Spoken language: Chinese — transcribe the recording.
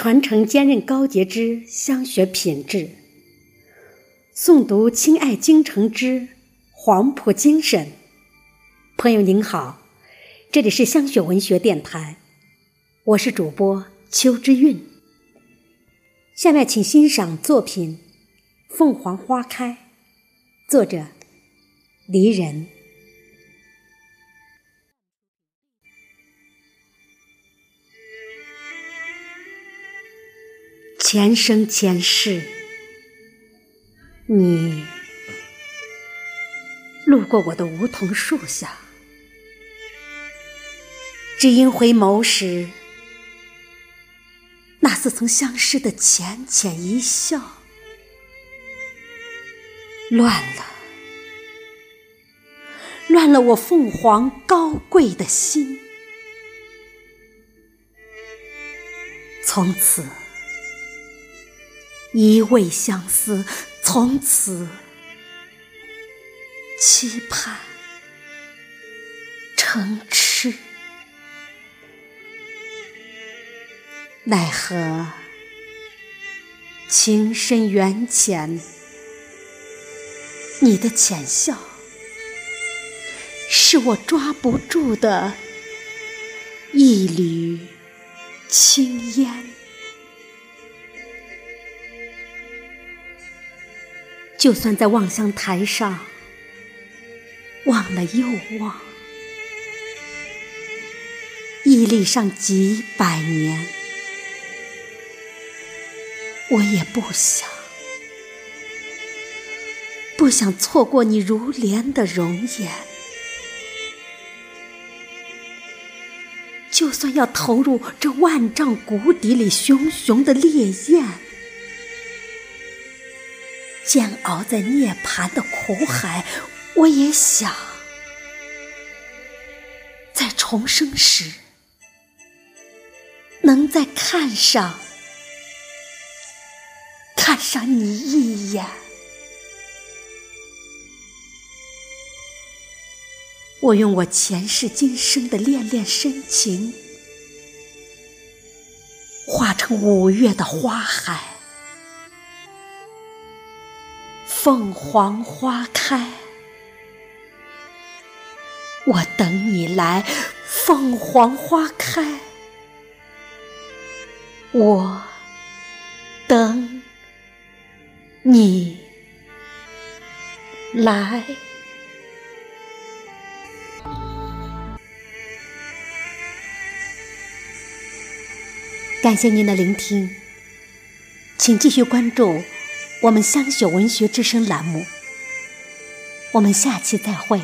传承坚韧高洁之香学品质，诵读亲爱京城之黄埔精神。朋友您好，这里是香雪文学电台，我是主播邱之韵。下面请欣赏作品《凤凰花开》，作者离人。前生前世，你路过我的梧桐树下，只因回眸时，那似曾相识的浅浅一笑，乱了，乱了我凤凰高贵的心，从此。一味相思，从此期盼成痴。奈何情深缘浅，你的浅笑是我抓不住的一缕青烟。就算在望乡台上望了又望，屹立上几百年，我也不想，不想错过你如莲的容颜。就算要投入这万丈谷底里熊熊的烈焰。煎熬在涅槃的苦海，我也想，在重生时，能再看上，看上你一眼。我用我前世今生的恋恋深情，化成五月的花海。凤凰花开，我等你来。凤凰花开，我等你来。感谢您的聆听，请继续关注。我们香雪文学之声栏目，我们下期再会。